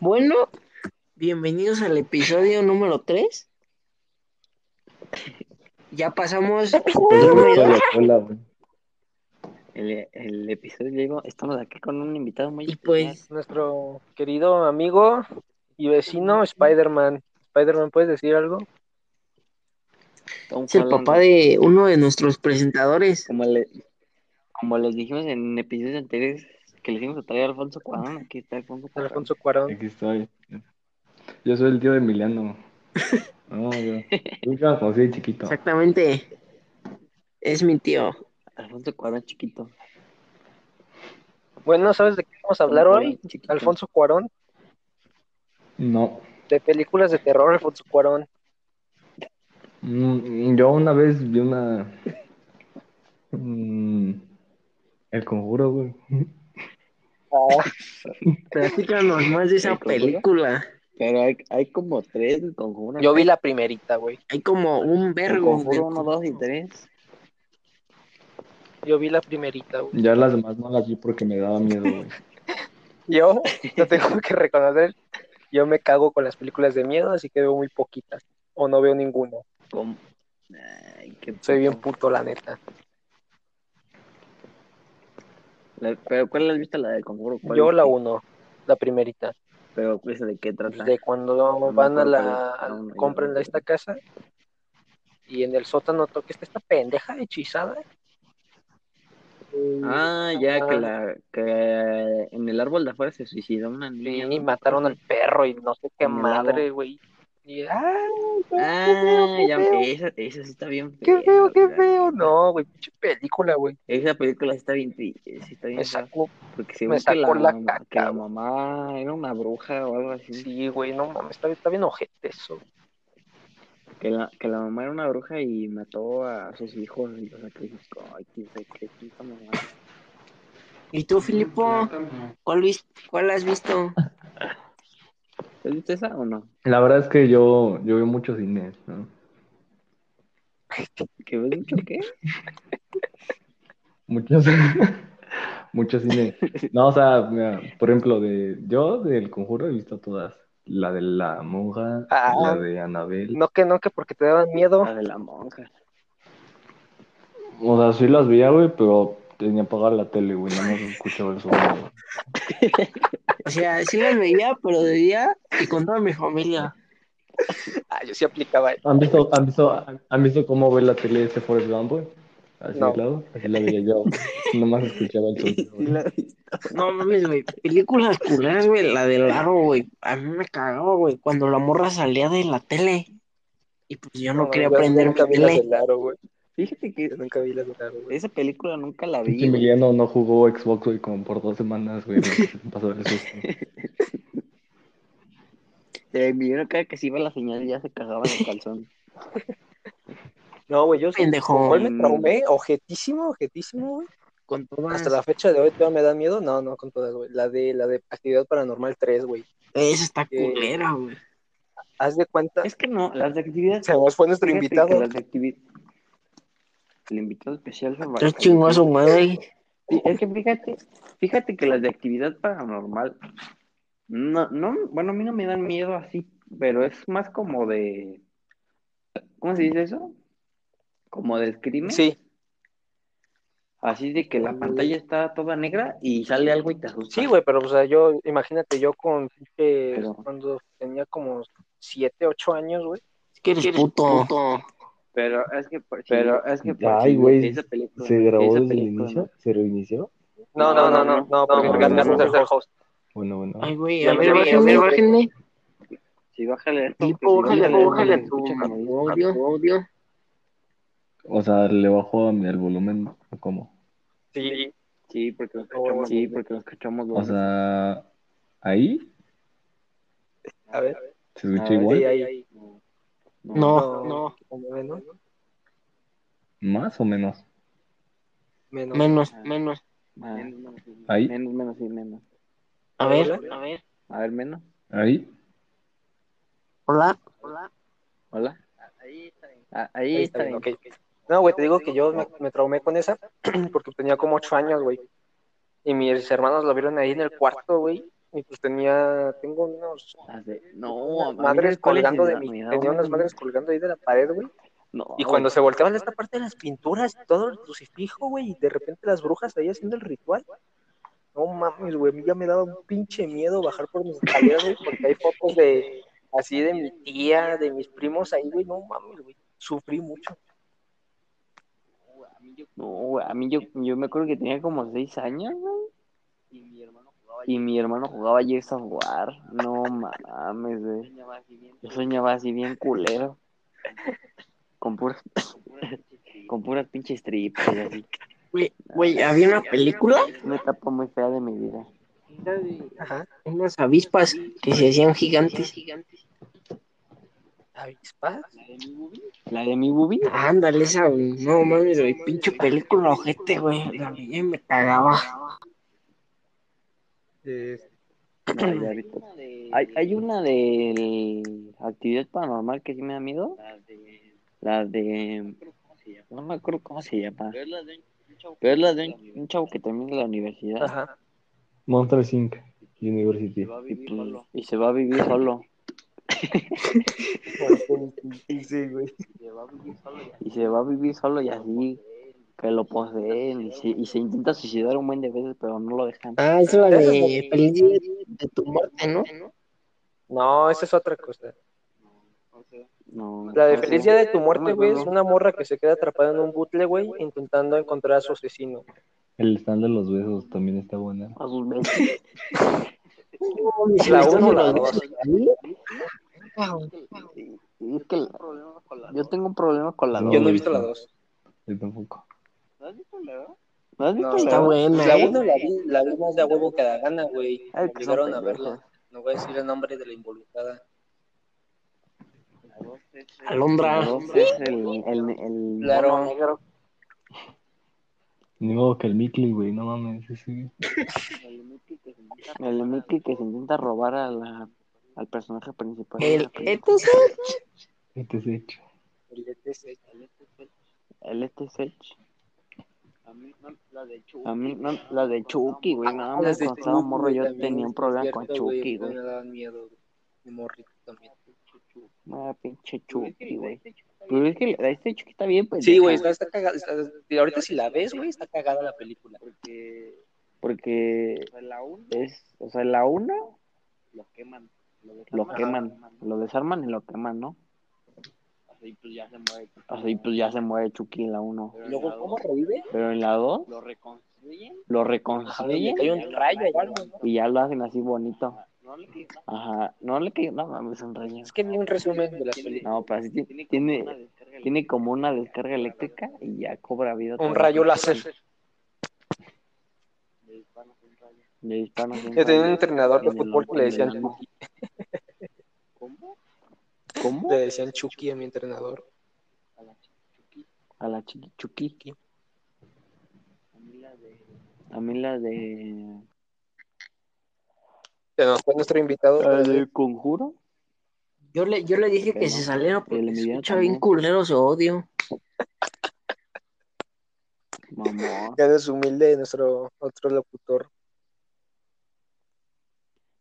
Bueno, bienvenidos al episodio número 3. Ya pasamos el. El, el episodio llegó, estamos aquí con un invitado muy y especial. pues Nuestro querido amigo y vecino Spider-Man. Spider-Man, ¿puedes decir algo? Tom es el Holland, papá de uno de nuestros presentadores. Como, le, como les dijimos en episodios anteriores que les íbamos a traer a Alfonso Cuarón, aquí está Alfonso Cuarón. Alfonso Cuarón. Aquí estoy. Yo soy el tío de Emiliano. No, yo. Ya lo conocí de chiquito. Exactamente. Es mi tío. Alfonso Cuarón chiquito. Bueno, ¿sabes de qué vamos a hablar hoy? Chiquito. Alfonso Cuarón. No. De películas de terror, Alfonso Cuarón. Mm, Yo una vez vi una. Mm, El conjuro, güey. Platícanos más de esa película. Pero hay, hay como tres del conjuro. yo vi la primerita, güey. Hay como un vergo. conjuro de- 1, 2 y 3. Yo vi la primerita, güey. Ya las demás no las vi porque me daba miedo, güey. Yo, lo tengo que reconocer, yo me cago con las películas de miedo, así que veo muy poquitas. O no veo ninguna. Con... Ay, qué Soy bien puto, la neta. La- Pero ¿cuál has visto la del conjuro? ¿Cuál Yo la uno, la primerita. Pero ¿esa de qué trata? De cuando van a la, cuál no, compran esta casa y en el sótano toca esta pendeja hechizada. Ah, ya que la que en el árbol de afuera se suicidó una niña. Sí, ¿no? mataron al perro y no sé qué madre, güey. Y, ay, Ah, qué ya, feo, esa, esa sí está bien qué fea, feo, qué feo. No, güey, pinche película, güey. Esa película sí está bien triste, sí está bien Me sacó. porque me según que sacó la, la mamá- caca, que la mamá era una bruja o algo así, Sí, güey, no mames, está, está bien ojete eso. que la, que la mamá era una bruja y mató a sus hijos y los sacrificó. Ay, qué qué puta mamá. ¿Y tú, Filipo? ¿Cuál, ¿Cuál has visto? ¿Has visto esa o no? La verdad es que yo, yo veo mucho cine, ¿no? ¿Que ves mucho qué? Mucho cine. Mucho cine. No, o sea, mira, por ejemplo, de yo del conjuro he visto todas. La de la monja, Ah. la de Anabel. No que no, que porque te daban miedo. La de la monja. O sea, sí las veía, güey, pero tenía apagada la tele, güey, no me escuchaba el sonido. güey. O sea, sí las veía, pero de día y con toda mi familia. Ah, yo sí aplicaba. ¿Han visto, han visto, han visto cómo ve la tele este Forrest Gump, güey? Así No. de lado, así la veía yo. Nomás escuchaba el sonido. Güey. No mames, güey. Películas culeras, güey. La del aro, güey. A mí me cagaba, güey. Cuando la morra salía de la tele. Y pues yo no, quería yo prender mi tele. del aro, güey. Fíjate que Yo nunca vi las del aro, güey. esa película nunca la vi. güey. Emiliano no jugó Xbox, güey, como por dos semanas, güey. Pasó el susto. Eh, cada que se iba la señal ya se cagaba en el calzón. No, güey, yo. Pendejo. ¿Con cuál me traumé? Ojetísimo, ojetísimo, güey. Con todas. Hasta la fecha de hoy todavía me da miedo. No, no, con todas, güey. La de, la de Actividad Paranormal 3, güey. Esa está Eh, culera, güey. Haz de cuenta. Es que no, las de actividad. Se nos fue nuestro fíjate invitado. Las de actividad. El invitado especial fue chingó a su madre. Es que fíjate, fíjate que las de actividad paranormal, no, no, bueno, a mí no me dan miedo así, pero es más como de, ¿cómo se dice eso? Como de screamer, Sí, así de que la pantalla está toda negra y sale algo y te asusta. sí, güey, pero, o sea, yo, imagínate, yo con, Pero- cuando tenía como 7, 8 años, güey. Es que eres puto. Pero es que, por- pero es que, por Ay, güey, esa película, ¿Se grabó esa desde el película, inicio? ¿Se reinició? No, no, no, no, no, porque no, Carlos no, es el no. host. Bueno, bueno. Ay, güey. Ya A ver, bájenle, bájenle. Sí, bájale esto. Sí, bájale, bájale, bájale a tu audio. O sea, le bajó a mi el volumen, ¿o ¿cómo? Sí, Sí, porque lo Oh, escuchamos, sí, porque lo escuchamos O sea, ahí a ver. se escucha A ver, igual, Sí, ahí, ahí. No, no. Menos. más o menos. Menos. Menos, menos. Ah, Ahí. Menos, menos, sí, menos. A ver, a ver. A ver, menos. Ahí. Hola. Hola. Hola. Ahí está bien. ahí Ahí está está bien, bien. ok. No, güey, te digo que yo me, me traumé con esa porque tenía como 8 años, güey. Y mis hermanos lo vieron ahí en el cuarto, güey. Y pues tenía, tengo unos de- No, unas madres ¿sabes cuáles colgando de mi, tenía una unas madres colgando ahí de la pared, güey. No, Y güey. cuando se volteaban esta parte de las pinturas todo el crucifijo, güey, y de repente las brujas ahí haciendo el ritual. No mames, güey, a mí ya me daba un pinche miedo bajar por mis escaleras, güey, porque hay fotos de así de mi tía, de mis primos ahí, güey, no mames, güey, sufrí mucho. No, güey, a mí yo, yo me acuerdo que tenía como seis años, güey. Y mi hermano jugaba Gears of War. No mames, güey. Yo soñaba así bien culero. Con puras, con puras pinches tripas y así. Güey, güey, había una película Una etapa muy fea de mi vida. Ajá. unas avispas que se hacían gigantes. ¿Avispas? La de mi bubi. Ándale, esa, güey. No mames, güey. Pinche película ojete, güey. La y me cagaba. Eh, Ay. Hay, hay una de actividad paranormal que sí me da miedo. La de. No me acuerdo cómo se llama. Pero es la de un, un chavo que termina la universidad ajá. Monster Inc. University. y, pues, y se va a vivir solo. Sí, güey. Y se va a vivir solo y así que lo poseen y se, y se intenta suicidar un buen de veces, pero no lo dejan. Ah, esa es la de Feliz Día de tu muerte, ¿no? No, esa es otra cosa. No. La de Feliz Día de tu muerte, güey, es una morra que se queda atrapada en un butle, güey, intentando encontrar a su asesino. El stand de los besos también está buena. A sus besos. La uno o la dos. Y es que la- yo tengo un problema con la dos. Yo no he visto la sí. dos. Yo tampoco. ¿No has visto No, Está la- buena, La ¿eh? uno la vi, la vi más de a huevo que da gana, güey. Me obligaron a verla. No voy a decir el nombre de la involucrada. Alondra. La dos es el, el, el Claro. negro. Ni modo que el Mickey, güey, no mames. ese- El Mickey que se intenta robar a la, al personaje principal. El es hecho. El ETC. El este Sech. A mí, no, la de Chucky, güey. No, me Las de cuando estaba Chucky, morro güey, yo tenía un problema con Chucky, Me güey. daban miedo, güey. Mi morrito también. Ah, pinche Chucky, güey. Pero es que la de este Chucky está bien, pues. Sí, güey, está, está cagada. está- ahorita si la ves, güey, está cagada la película. Porque es, o sea, la 1 lo queman, lo desarman y lo queman, ¿no? Así pues ya se muere Chucky en la 1. Y luego, ¿cómo revive? Pero en la 2 lo Ajá, le reconstruyen cae un rayo ¿no? y ya lo hacen así bonito. Ajá, no le cayó, no mames, un rayo. Es que vi un resumen de la película. No, pero así tiene, tiene, tiene como una descarga eléctrica y ya cobra vida. Un rayo láser. Le disparan así un Yo tenía un rayo entrenador de fútbol que le decían. Chucky. ¿Cómo? Le decían Chucky a mi entrenador. A la chiqui Chucky. A mí la de. Se nos fue nuestro invitado. La de Conjuro. Yo le, yo le dije que se saliera El porque Emiliano escucha también. bien culero su odio. Mamá. Que es humilde nuestro otro locutor.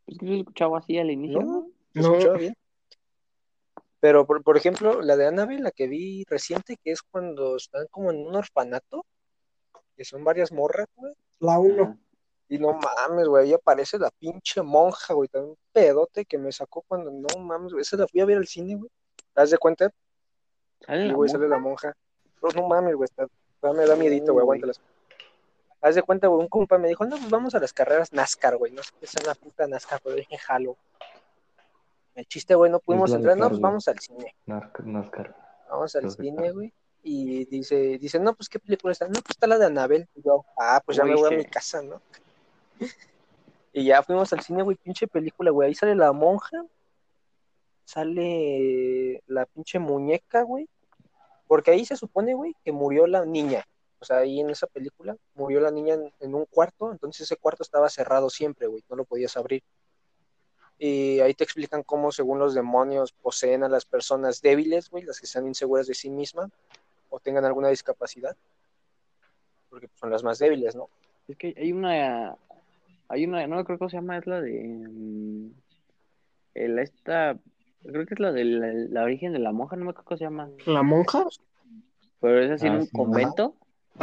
Es que se escuchaba así al inicio. No. ¿Se No. escuchaba bien? Pero, por, por ejemplo, la de Annabelle, la que vi reciente, que es cuando están como en un orfanato, que son varias morras, güey. La uno. Y no mames, güey, ahí aparece la pinche monja, güey, también un pedote que me sacó cuando, no mames, güey, esa la fui a ver al cine, güey. ¿Te das de cuenta? ¿Sale Sí, la güey, sale la monja. No, no mames, güey, está, está- me da miedito, güey, aguántalas. Haz de cuenta, güey, un compa me dijo, no, pues vamos a las carreras NASCAR, güey, no sé qué es una puta NASCAR, pero dije, jalo. El chiste, güey, no pudimos entrar, no, pues vamos al cine. Vamos al cine, güey. Y dice, dice, no, pues qué película está. No, pues está la de Anabel. Y yo, ah, pues ya Uy, me voy a mi casa, ¿no? Y ya fuimos al cine, güey, pinche película, güey. Ahí sale la monja, sale la pinche muñeca, güey. Porque ahí se supone, güey, que murió la niña. O sea, ahí en esa película murió la niña en, en un cuarto, entonces ese cuarto estaba cerrado siempre, güey, no lo podías abrir. Y ahí te explican cómo, según los demonios, poseen a las personas débiles, güey, las que sean inseguras de sí mismas o tengan alguna discapacidad. Porque son las más débiles, ¿no? Es que hay una. Hay una, no creo que se llama, es la de. mm, el, esta. Creo que es la de la, la origen de la monja, no me acuerdo cómo se llama. ¿La monja? Pero es así en Ah, un sí. convento.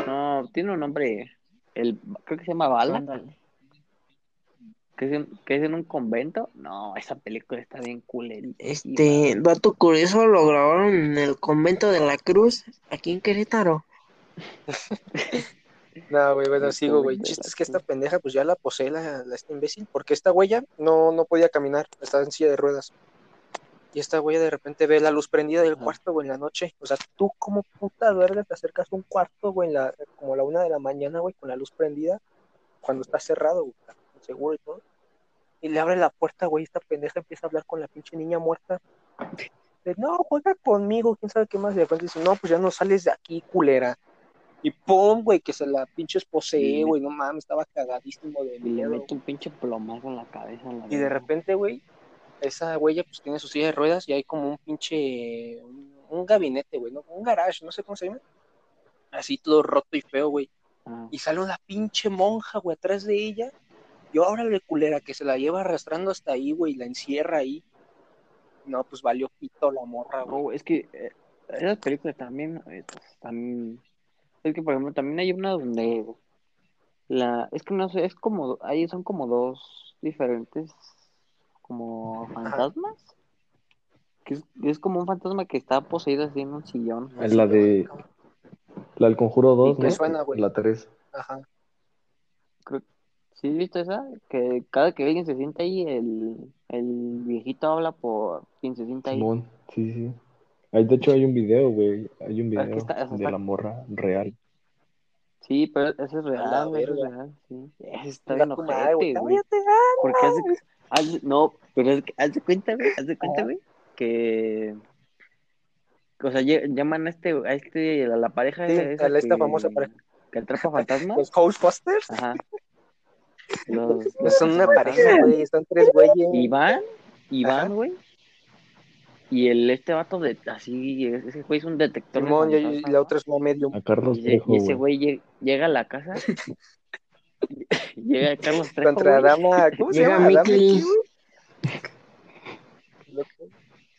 No, tiene un nombre. El, creo que se llama Bala. Ándale. Que es, en, que es en un convento. No, esa película está bien culerita. Este, dato curioso, lo grabaron en el convento de la Cruz, aquí en Querétaro. No, güey, bueno, sigo, güey. Chiste es que esta pendeja, pues ya la posee la, la esta imbécil, porque esta huella no, no podía caminar, estaba en silla de ruedas. Y esta güey de repente ve la luz prendida del Ajá. cuarto, güey, en la noche. O sea, tú como puta verga te acercas a un cuarto, güey, en la, como a la una de la mañana, güey, con la luz prendida, cuando está cerrado, güey, seguro y todo. Y le abre la puerta, güey, esta pendeja empieza a hablar con la pinche niña muerta. De, no, juega conmigo, quién sabe qué más. Y de repente dice, no, pues ya no sales de aquí, culera. Y pum, güey, que se la pinches posee, güey, no mames, estaba cagadísimo de Y le miedo. mete un pinche plomazo en la cabeza. en la Y de repente, güey, esa huella pues tiene su silla de ruedas y hay como un pinche, un, un gabinete, güey, ¿no? un garage, no sé cómo se llama. Así todo roto y feo, güey. Ah, Y sale una pinche monja, güey, atrás de ella. Y ahora de culera que se la lleva arrastrando hasta ahí, güey, y la encierra ahí. No, pues valió pito la morra, güey. no, es que eh, esas películas también, eh, pues, también. Es que, por ejemplo, también hay una donde. La, es que no sé, es como. Ahí son como dos diferentes. Como fantasmas. Que es, es como un fantasma que está poseído así en un sillón. Es la de. La del Conjuro 2, Sí, ¿no? me suena, güey. La 3. Ajá. Creo- ¿Sí viste esa? Que cada que alguien se sienta ahí, el, el viejito habla por quien se sienta ahí. Simón, sí, sí. Ahí, de hecho, hay un video, güey. Hay un que video está- de está- la morra real. Sí, pero ese es real, güey, ese es real, sí. Ese está bien ojete, güey. ah, Porque hace, hace- no, pero es que, haz de cuenta, güey, haz de cuenta, güey, que, o sea, llaman a este, a este, a la pareja Sí, esa a la- esta que- famosa pareja. que atrapa fantasmas, Los Ghostbusters ajá, no son una pareja, güey, son tres güeyes. Ajá. van, güey, y el, este vato de, así, ese güey es un detector de y, la otra es una medium. A Carlos Y, Trejo, y ese güey. güey lle- llega a la casa, llega Carlos Trejo, Contra Adama, ¿cómo se Llega llama?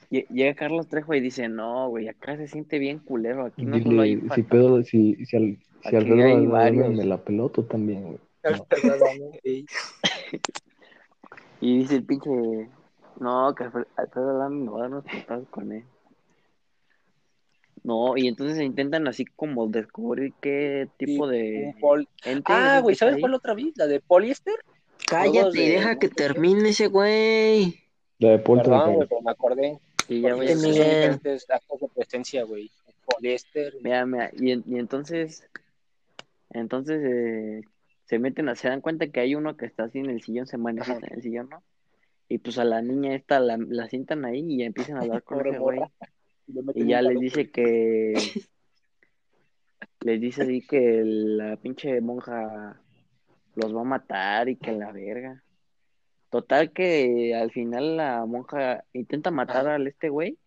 Lle- Llega Carlos Trejo y dice, no, güey, acá se siente bien culero, aquí no solo hay Dile, si fantasma". pedo, si, si, al, si hay varios. me la peló, tú también, güey. Y dice el pinche, no, que Alfred- Alfredo Adame no va a dar unos putazos con él. No, y entonces intentan así como descubrir qué tipo Sí, de Ah, güey, ¿sabes cuál otra vi? La de poliéster. Cállate y de- deja que termine ese güey. La de Perdón, Poltergeist. güey, pero me acordé. Y ya, diferentes actos de presencia, güey. Poliéster. mira, mira, y, y entonces, entonces eh, se meten, a, se dan cuenta que hay uno que está así en el sillón, se manifiesta en el sillón, ¿no? Y pues a la niña esta la, la sientan ahí y empiezan a hablar con ese güey. Y ya les dice que. Les dice así que la pinche monja los va a matar y que la verga. Total que al final la monja intenta matar al este güey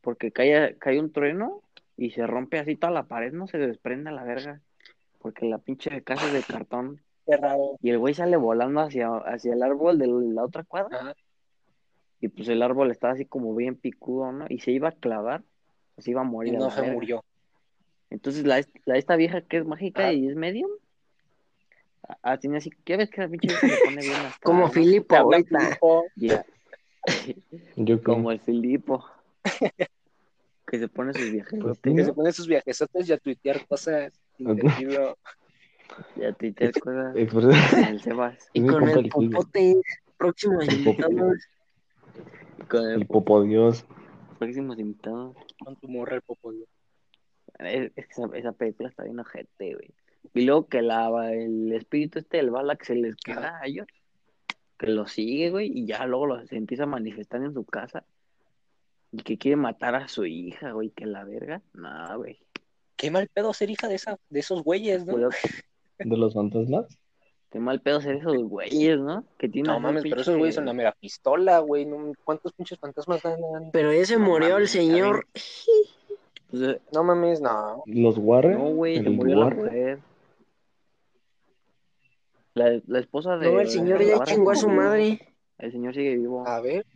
porque cae, cae un trueno y se rompe así toda la pared, no se desprende a la verga. Porque la pinche casa es de cartón Qué raro. y el güey sale volando hacia, hacia el árbol de la otra cuadra Ajá. y pues el árbol estaba así como bien picudo, ¿no? Y se iba a clavar, se iba a Y morir a no se verga. murió. Entonces la, la esta vieja que es mágica Ajá. y es medium, ah, tiene así, ya ves que la pinche vieja se pone bien hasta, Como ¿no? Filipo ahorita. Yo como como. el Filipo, que se pone sus viajes, Pues, Que se pone sus viajesotes y a tuitear cosas sentido. ya Expresa- con el Sebas, Y con el popote, próximos invitados. y con el el Popo Dios. próximos invitados. Con tu morra el es que esa, esa película está bien ojete, güey. Y luego que la, el espíritu este del bala que se les queda a ellos, que lo sigue, güey, y ya luego lo- se empieza a manifestar en su casa. Y que quiere matar a su hija, güey, que la verga. No, güey. Qué mal pedo ser hija de, esa, de esos güeyes, ¿no? ¿De los fantasmas? Qué mal pedo ser esos güeyes, ¿no? Que tienen No mames, pero esos güeyes son la mera pistola, güey. ¿Cuántos pinches fantasmas ganan? Pero ya se No murió el señor. Pues, eh, No mames, no. ¿Los Warren? no, güey, se ¿El murió la mujer. La, la esposa de. No, el señor ya chingó a su madre. El señor sigue vivo. A ver,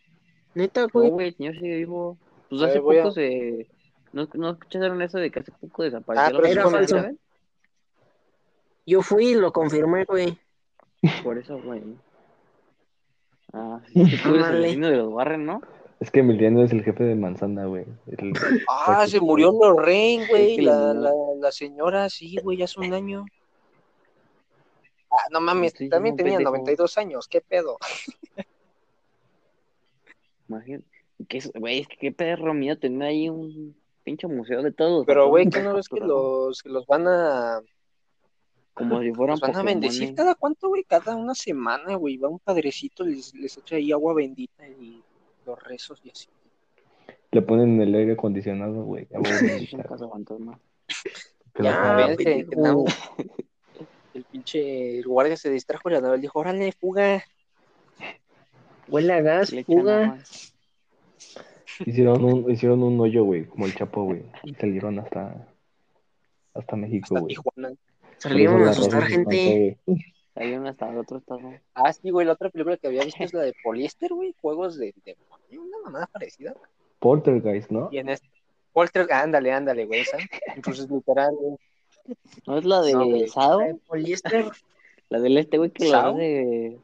Neta, No, güey. güey, el señor sigue vivo. Pues A hace poco a- se. ¿No, ¿No escucharon eso de que hace poco desapareció Ah, pero de falso. Yo fui y lo confirmé, güey. Por eso, güey. Ah, sí, es que tú eres el vecino de los Warren, ¿no? Es que Emiliano es el jefe de Manzana, güey. El- ah, se murió Lorraine, güey, la, la, la señora, sí, güey, hace un año. Ah, no mames, Sí, también tenía pendejo. 92 años, ¿qué pedo? Imagínate. Güey, es que qué perro mío tener ahí un pinche museo de todo. Pero, güey, ¿qué no ves que los, que los van a, Como si fueran los van a bendecir Pokémones. cada cuánto, güey? Cada una semana, güey, va un padrecito, les, les echa ahí agua bendita y los rezos y así. Le ponen el aire acondicionado, güey. Ya voy a Es un meditar. caso fantasma. Que no. El pinche el guardia se distrajo y la Anabel dijo, órale, fuga. Huele a gas, fuga. Hicieron un, hicieron un hoyo, güey, como el Chapo, güey. Y salieron hasta, hasta México, güey. Salieron a la asustar gente. Salieron hasta el otro estado. Ah, sí, güey, la otra película que había visto es la de Poliéster, güey, juegos de, de una mamada parecida. Poltergeist, ¿no? Y en este, Polter, ándale, ándale, güey. Entonces, literal, güey. ¿No es la de No. Sao? Ay, Poliéster. La del este, güey, que ¿Sao? hace.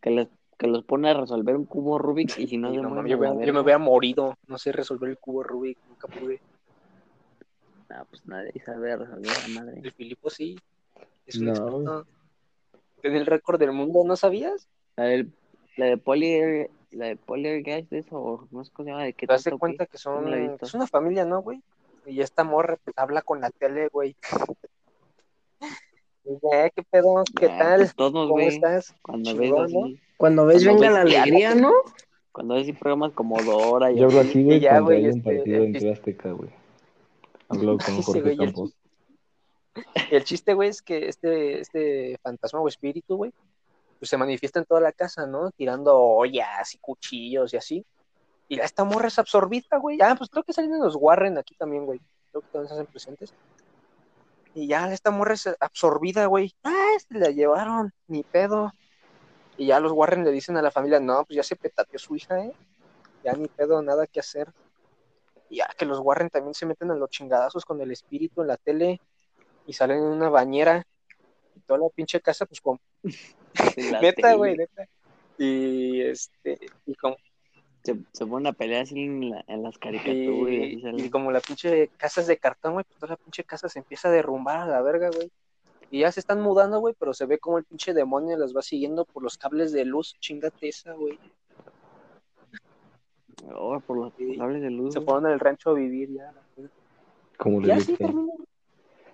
Que, les, que los pone a resolver un cubo Rubik y si no se no mames, yo, me- yo me hubiera morido. No sé resolver el cubo Rubik, nunca pude. Ah, pues nadie sabe resolver la madre. El Filipo sí. Es un No. experto. Tiene el récord del mundo, ¿no sabías? La, del, la de Poly. La de de eso, no sé cómo se llama, de qué Te das cuenta que son No es una familia, ¿no, güey? Y esta morra pues, habla con la tele, güey. Ya, ¿Qué pedo? ¿Qué tal? pues todos, ¿Cómo güey. estás? Cuando ves Chingón, así. Cuando ves Cuando venga ves- la alegría, ¿no? Cuando ves programas como Dora y Yo hablo así. güey, Y ya, cuando güey, hay un este, partido el en Azteca, güey. Hablo con Sí, Jorge güey, Campos. El chiste, güey, es que este, este fantasma o espíritu, güey, pues se manifiesta en toda la casa, ¿no? Tirando ollas y cuchillos y así. Y ya esta morra es absorbida, güey. Ah, pues creo que salen los Warren aquí también, güey. Creo que también se hacen presentes. Y ya esta morra es absorbida, güey. Ah, este la llevaron, ni pedo. Y ya los Warren le dicen a la familia, no, pues ya se petateó su hija, ¿eh? Ya ni pedo, nada que hacer. Y ya que los Warren también se meten a los chingadazos con el espíritu en la tele y salen en una bañera y toda la pinche casa, pues la neta, güey, neta. Y este, y como, Se, se ponen a pelear así en, la- en las caricaturas. y y, y como la pinche casa es de cartón, güey, pues toda la pinche casa se empieza a derrumbar a la verga, güey. Y ya se están mudando, güey, pero se ve como el pinche demonio las va siguiendo por los cables de luz. Chingate esa, güey. Oh, por los Sí. cables de luz. Se güey. fueron al rancho a vivir ya. Como le sí.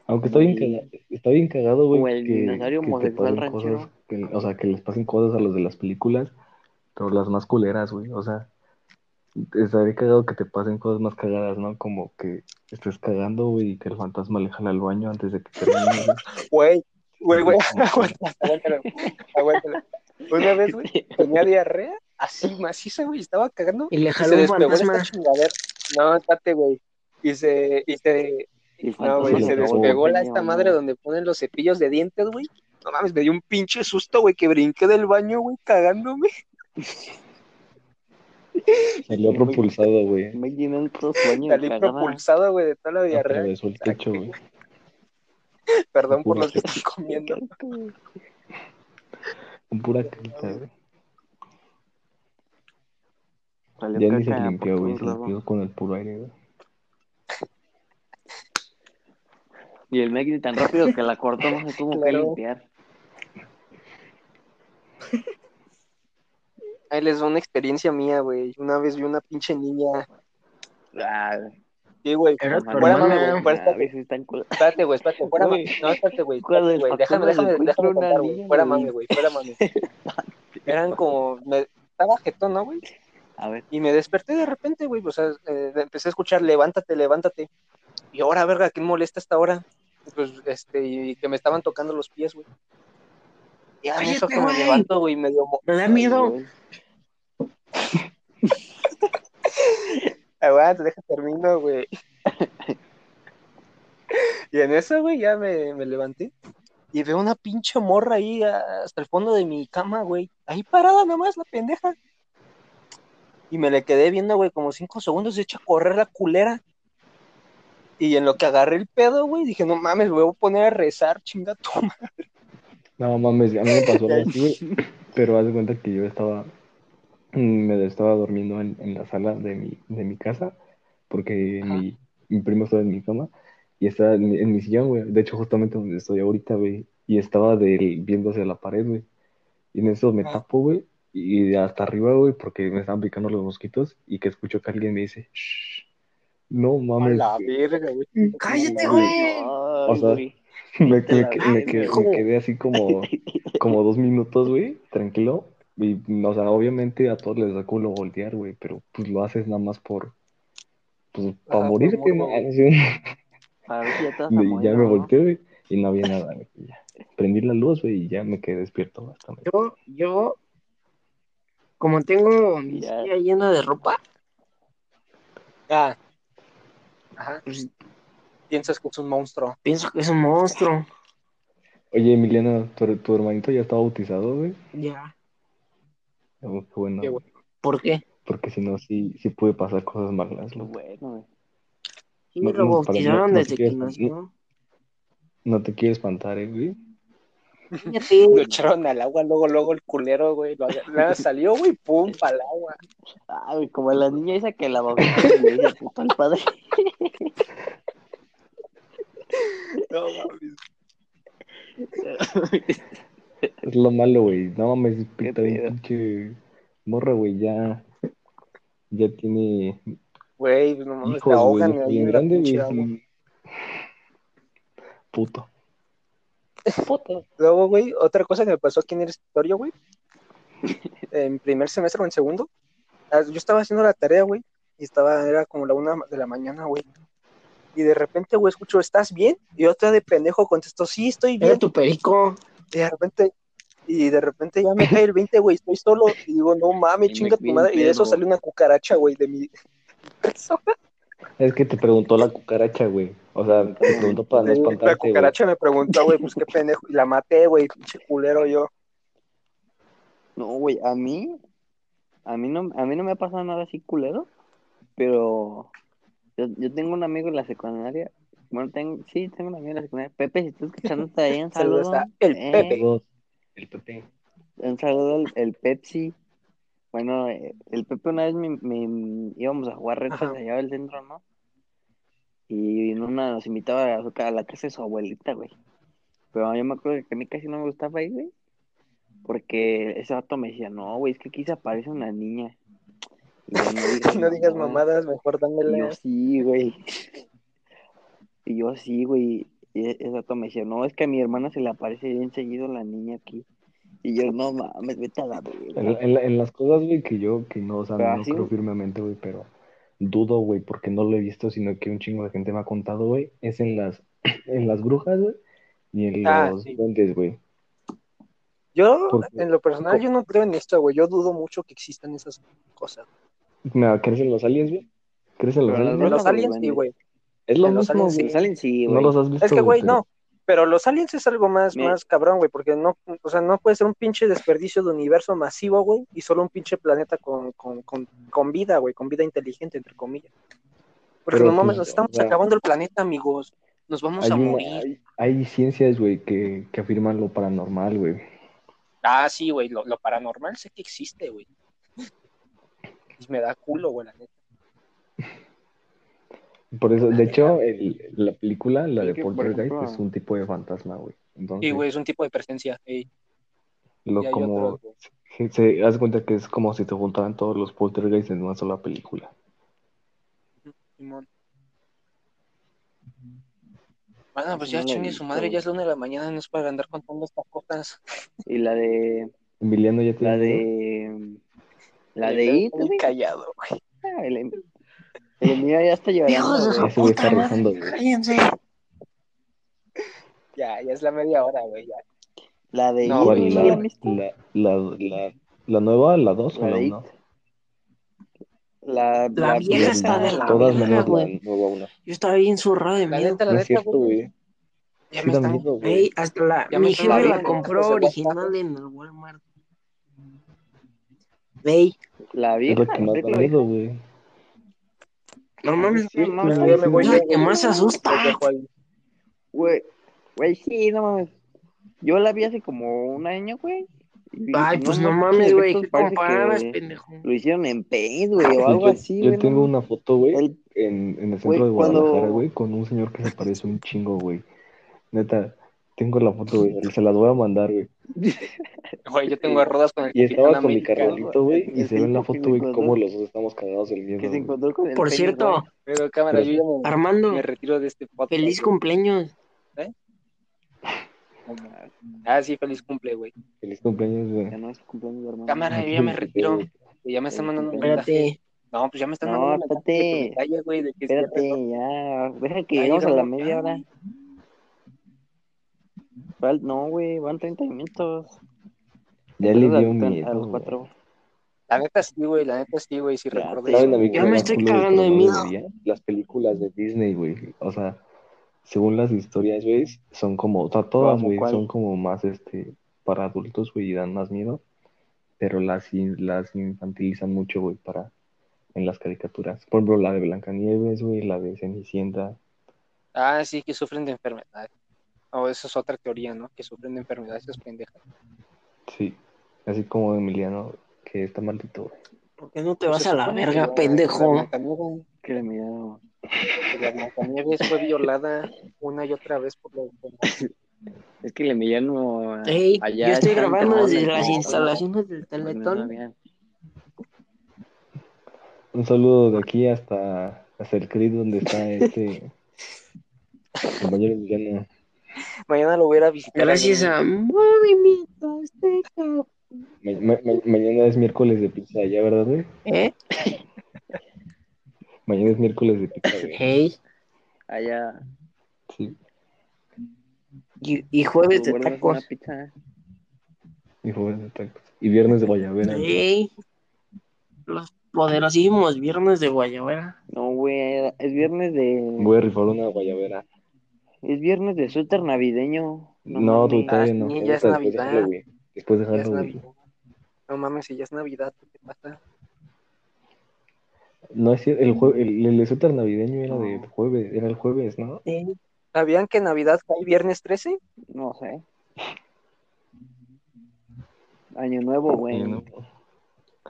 Aunque está bien, está bien cagado, güey. Como el que- homosexual ranchero. cosas que- o sea, que les pasen cosas a los de las películas, pero las más culeras, güey. O sea, estaría cagado que te pasen cosas más cagadas, ¿no? Como que estés cagando, güey, y que el fantasma le jala al baño antes de que termine. güey. Güey, güey, aguántala, aguántala. Una vez, güey, tenía diarrea, así maciza, güey, estaba cagando. Y le Y jaló se un despegó fantasma. No, espérate, güey. Y se, y se, Y no, güey, se despegó la esta madre donde ponen los cepillos de dientes, güey. No mames, me dio un pinche susto, güey, que brinqué del baño, güey, cagándome. Salió propulsado, güey. Me llené otro sueño Salí propulsado, güey, de toda la diarrea. Atravesó el techo, güey. Perdón por los que están comiendo. Con pura caca, güey. Salió Ya ni se limpió, güey. Se limpió con el puro aire, güey. Y el Megri tan rápido que la cortó, no se tuvo que Claro. limpiar. Ahí les doy una experiencia mía, güey. Una vez vi una pinche niña. Ah, Sí, güey. Fuera hermana. güey. Fuera, a espérate, veces están cul- espérate, güey. Espérate, fuera Güey. mame. No, espérate, güey. ¿Cuál espérate, del güey. Déjame, déjame, déjame una contar, güey. Fuera mame, güey. Fuera mame. Eran como. Me... Estaba jetón, ¿no, güey? A ver, Y me desperté de repente, güey. O sea, eh, empecé a escuchar, levántate, levántate. Y ahora, verga, ¿quién molesta hasta ahora? Pues, este, y que me estaban tocando los pies, güey. Y a eso que me levanto, güey, medio. Me da miedo. Aguanta, deja termino, güey. y en eso, güey, ya me, me levanté. y veo una pinche morra ahí hasta el fondo de mi cama, güey. Ahí parada nada más, la pendeja. Y me le quedé viendo, güey, como cinco segundos, se echa a correr la culera. Y en lo que agarré el pedo, güey, dije, no mames, me voy a poner a rezar, chinga tu madre. No mames, a mí me pasó algo así, güey. Pero haz de cuenta que yo estaba, me estaba durmiendo en, en la sala de mi, de mi casa, porque mi, mi primo estaba en mi cama y estaba en mi, en mi sillón, güey. De hecho, justamente donde estoy ahorita, güey. Y estaba de viendo hacia la pared, güey. Y en eso me Ajá. tapo, güey. Y hasta arriba, güey, porque me estaban picando los mosquitos. Y que escucho que alguien me dice, Shh, no A mames. la verga, güey. Cállate, güey. O sea, Me, quedé así como, como dos minutos, güey, tranquilo. Y, o sea, obviamente a todos les da culo voltear, güey, pero pues lo haces nada más por, pues, para morirte, ¿no? A ver si ya y ya me volteé, güey, y no había nada, güey. Prendí la luz, güey, y ya me quedé despierto bastante. Yo, yo, como tengo mi silla llena de ropa, Ah. Ajá. pues Piensas que es un monstruo. pienso que es un monstruo. Oye, Emiliano, ¿tu, tu hermanito ya está bautizado, güey? Ya. Oh, qué bueno, Qué ¿Por qué? porque si no, sí, sí puede pasar cosas malas, loco. Bueno, güey. Sí, me No, lo no, bautizaron no- no desde te que quieres- nació. No te quieres espantar, eh, güey. Lo echaron al agua, luego, luego el culero, güey. Lo nada, salió, güey, pum, para el agua. Ah, güey, como la niña esa que la bautizaron y le dice puto al padre. No mames. Es lo malo, güey. No mames, pinta bien pinche morra, güey. Ya, ya tiene Güey, pues no mames, te güey. ahogan ahí bien grande, güey. sí. Puto. Luego, güey, otra cosa que me pasó aquí en el escritorio, güey. En primer semestre o en segundo. ah, Yo estaba haciendo la tarea, güey. Y estaba, era como la una de la mañana, güey. Y de repente, güey, escucho, ¿estás bien? Y otra de pendejo contestó, sí, estoy era bien. tu perico. Y de repente, y de repente ya me cae el 20, güey, estoy solo. Y digo, no mames, chinga tu madre. Y de eso salió una cucaracha, güey, de mi persona. Es que te preguntó la cucaracha, güey. O sea, te preguntó para no La espantarte, güey. cucaracha me preguntó, güey, pues qué pendejo. Y la maté, güey, pinche culero yo. No, güey, a mí, a mí no, a mí no me ha pasado nada así culero, pero yo, yo tengo un amigo en la secundaria, bueno, tengo, sí, tengo un amigo en la secundaria, Pepe, si estás escuchando, está ahí, un saludo, a el Eh, Pepe. El Pepe. un saludo al el Pepsi, bueno, eh, el Pepe una vez me, me- íbamos a jugar retas allá del centro, ¿no? Y en una nos invitaba a, su a la casa de su abuelita, güey, pero yo me acuerdo que a mí casi no me gustaba ir, güey, porque ese vato me decía, no, güey, es que aquí se aparece una niña. Yo, no digas, No digas mamadas". mejor Y yo dámela. sí, güey. Y yo sí, güey. E- vato me decía, no, es que a mi hermana se le aparece bien seguido la niña aquí. Y yo, no mames, vete a la En, en la- en las cosas, güey, que yo, que no, o sea, Pero no así, creo güey. firmemente, güey, pero dudo, güey, porque no lo he visto, sino que un chingo de gente me ha contado, güey, es en las, en las brujas, güey, y en Ah, los sí. duendes, güey. Yo, en lo personal, yo no creo en esto, güey. Yo dudo mucho que existan esas cosas. Mira, ¿crees en los aliens, güey? ¿Crees en los aliens? En los los aliens, sí, güey. Es lo en los aliens, sí. güey. Salen sí, No los has visto, Es que, güey, pero- no. Pero los aliens es algo más, más cabrón, güey, porque no, o sea, no puede ser un pinche desperdicio de universo masivo, güey, y solo un pinche planeta con, con, con, con vida, güey, con vida inteligente, entre comillas. Porque Pero, no mames, pues, nos estamos o sea, acabando el planeta, amigos. Nos vamos Hay, a morir. hay, hay ciencias, güey, que, que afirman lo paranormal, güey. Ah, sí, güey, lo, lo paranormal sé que existe, güey. Y me da culo, güey, la neta. Por eso, de hecho, el- la película, la de Poltergeist, ejemplo- es un tipo de fantasma, güey. Entonces, Sí, güey, es un tipo de presencia. ey. lo como se, se hace cuenta que es como si te juntaran todos los Poltergeist en una sola película. Simón. Bueno, pues ya la chingue su madre, ya es la una de la mañana, no es para andar contando estas cosas. Y la de. Emiliano ya La tiene. de. La de It, güey. callado, güey. Ah, El, el mío ya está llorando, güey. Güey está rezando, güey. cállense. Ya, ya es la media hora, güey, ya. La de No, It, La, ¿no la la, la, la, la nueva, la 2 o La la de 1? La, La vieja vieja está de la Todas menos la güey. nueva 1. Yo estaba bien zurrado de La miedo. la neta, cierto, güey. Ya Sí me da están- miedo, güey. Ey, hasta la, Ya me mi jefe la compró original en el Walmart. Ey, La Es vieja, lo que la más da miedo, güey. no mames, Sí, no, güey, está Ya bien, me voy es yo, la que más asusta. Dejo ahí. Güey, güey, sí, no mames. Yo la vi hace como un año, güey. Ay, pues no mames, güey, pendejo. Lo hicieron en paint, güey, o Güey, algo yo, así, yo tengo no una foto, güey, en, en el centro de Guadalajara, cuando- güey, con un señor que se parece un chingo, güey. Neta, tengo la foto, güey, se las voy a mandar, güey. Güey, yo tengo rodas con el Y estaba con mi carnalito, güey, y se ve en la foto, güey, cómo los dos estamos cagados del miedo, Que se encontró con el Por cierto. Pero cámara, yo ya me, Armando, me retiro de este podcast. feliz cumpleaños. Ah, sí, feliz cumple, güey. Feliz cumpleaños, güey. Ya no es cumpleaños de hermano. Cámara, yo ya me retiro. Ya me están mandando un mensaje. Espérate, No, pues ya me están No, mandando un mensaje espérate. güey, de que Espérate, ya. Deja que lleguemos a la media hora. No, güey, van 30 minutos. Ya le dio a- A miedo, los cuatro. La neta sí, güey, la neta sí, güey, sí Ya, recuerdo ¿Saben eso. a mí Ya qué me estoy cagando de miedo. Las películas de Disney, güey. O sea, según las historias, güey, son como, o sea, todas, ¿Cómo güey, son como más, este, para adultos, güey, y dan más miedo. Pero las, las infantilizan mucho, güey, para, en las caricaturas. Por ejemplo, la de Blancanieves, güey, la de Cenicienta. Ah, sí, que sufren de enfermedad. O eso es otra teoría, ¿no? Que sufren de enfermedades esas pendejas. Sí. Así como Emiliano, que está maldito, güey. ¿por qué no te Pues vas a la verga, la- pendejo? La Blancanieves, Que le miedo. que la Blancanieves fue violada una y otra vez por los. Es que el Emiliano. Ey, allá yo estoy grabando desde las instalaciones del Teletón. Un saludo de aquí hasta, hasta el CRIT donde está este compañero Emiliano. Mañana lo voy a ir a visitar. Gracias a Movimiento Azteca. Ma- ma- ma- mañana es miércoles de pizza, ¿ya verdad, güey? ¿Eh? Mañana es miércoles de pizza, güey. Hey, Allá. Sí. y, y jueves de tacos. Y jueves de tacos. Y viernes de guayabera. Hey, los poderosísimos viernes de Guayabera. No, güey, es viernes de. Voy a rifar una guayabera. Es viernes de suéter navideño. No, tú mames. Ah, no. sí, ya es hasta después de Navidad. Después de Ya es Halloween. Navidad. No mames, si ya es Navidad, ¿qué pasa? No es cierto, el, jue- el, el suéter navideño era No. de jueves, era el jueves, ¿no? Hey, ¿Sabían que Navidad cae viernes 13? No sé. Año nuevo, güey. Año nuevo.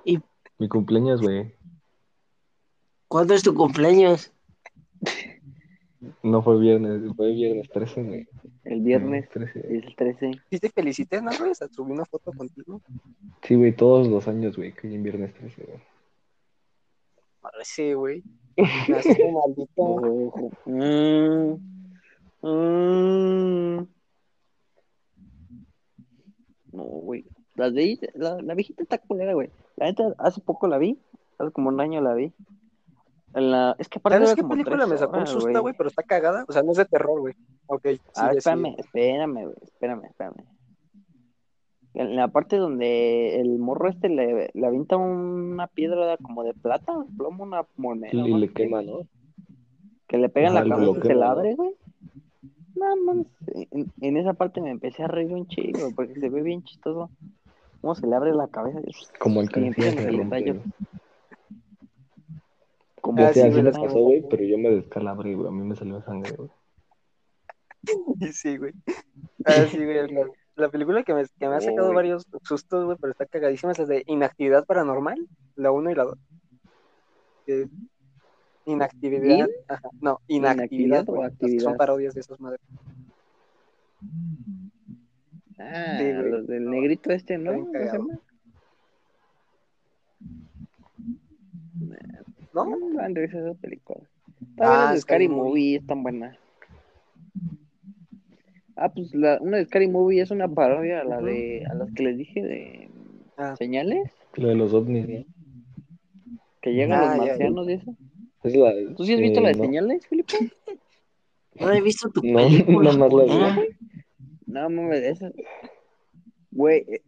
Y- Mi cumpleaños, güey. ¿Cuándo es tu cumpleaños? No fue viernes, fue viernes 13, güey. El viernes 13. es el 13. Sí te felicité, ¿no, güey? Subí una foto contigo. Sí, güey, todos los años, güey, que hay en viernes 13, güey. Parece, güey. Me maldito. Mm, mm. No, güey. La, de, la, la viejita está culera, güey. La neta, hace poco la vi. Hace como un año la vi. En la... Es que aparte ¿Sabes qué película me sacó un susto, güey? Pero está cagada. O sea, no es de terror, güey. Ok. Ah, espérame, espérame, güey. Espérame, espérame. En la parte donde el morro este le, le avienta una piedra como de plata, plomo, una moneda. Y, le quema, ¿no? Que le pega en Ajá, la cabeza y se la abre, güey. No, mames. En, en esa parte me empecé a reír un chingo, porque se ve bien chistoso. Cómo se le abre la cabeza. Como el rompe. Como Ah, sí, así las que pasó, güey, pero yo me descalabré, güey. A mí me salió sangre, güey. Sí, güey. Ah, sí, güey. La, la película que me, que me ha sacado varios sustos, güey, pero está cagadísima es la de Inactividad Paranormal, la 1 y la 2. Que- Inactividad. ¿In? Ajá, no, ¿Inactividad inactividad. o güey, las que actividad? Son parodias de esas madres. Ah, Sí, los del negrito este, ¿no? Está bien ¿Cómo se llama? ¿No? No, risa esas películas. Ah, Ah, de Scary Movie. Movie es tan buena. Ah, pues la, una de Scary Movie es una parodia a la de a las que les dije de Ah. señales Lo de los ovnis, ¿no? que llegan Ah, los ya, ya. marcianos y eso. Es la, ¿Tú sí has visto eh, la de no. señales, Felipe? No he visto tu No, película. nada más la vi. No, mames, esa. Güey, eh,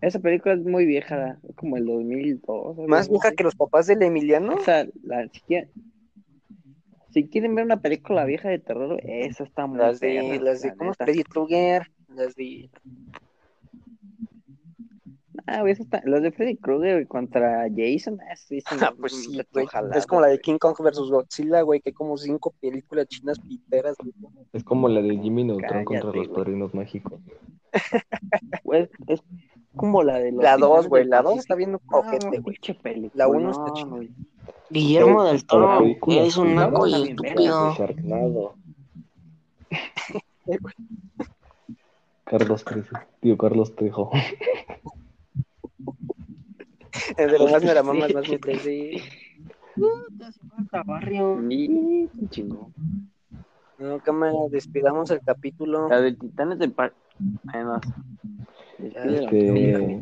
esa película es muy vieja, es como el 2002. algo Más vieja que los papás del Emiliano. Esa, la siquiera. Si quieren ver una película vieja de terror, esa está muy Las de, las de, la ¿cómo. Freddy Krueger, las de, Ah, esa está- Los de Freddy Krueger contra Jason, ah, sí, son ah, pues sí, güey. jalado, Es como la de. King Kong versus Godzilla, güey, que hay como cinco películas chinas piteras, güey. Es como la de Jimmy Neutron contra los güey. padrinos mágicos. Güey, es como la de los La dos, Titanes güey, del la dos Pacífico. está bien No, ojete, güey. La uno está no, chida. güey. Guillermo del Toro, eres un naco y está estúpido. De Sharknado. Carlos Trejo. Tío Carlos Trejo. Es de las más Sí. meramamas, más sí. barrio. Y chingón. No, cámara, despidamos el capítulo. La del Titanes del Parque. Además. Ya, Este.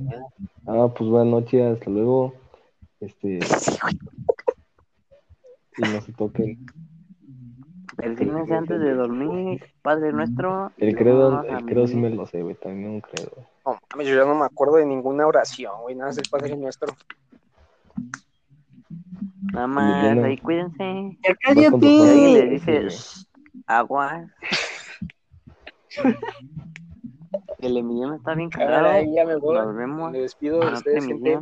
Ah, pues buenas noches, hasta luego. Este. Y no se toquen. Persígnense antes de dormir, Padre Nuestro. El credo, el credo sí me lo sé, güey. También un credo. No mames, yo ya no me acuerdo de ninguna oración, güey. Nada es el Padre Nuestro. Nada más, ahí cuídense. Tu Y le dice Sí, agua. El Emiliano está bien cagado. ahí ya me voy. Nos vemos. Me despido de ustedes, gente.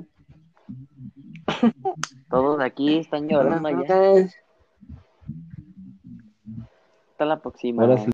Todos aquí están llorando ya. Hasta la próxima. Ahora sí.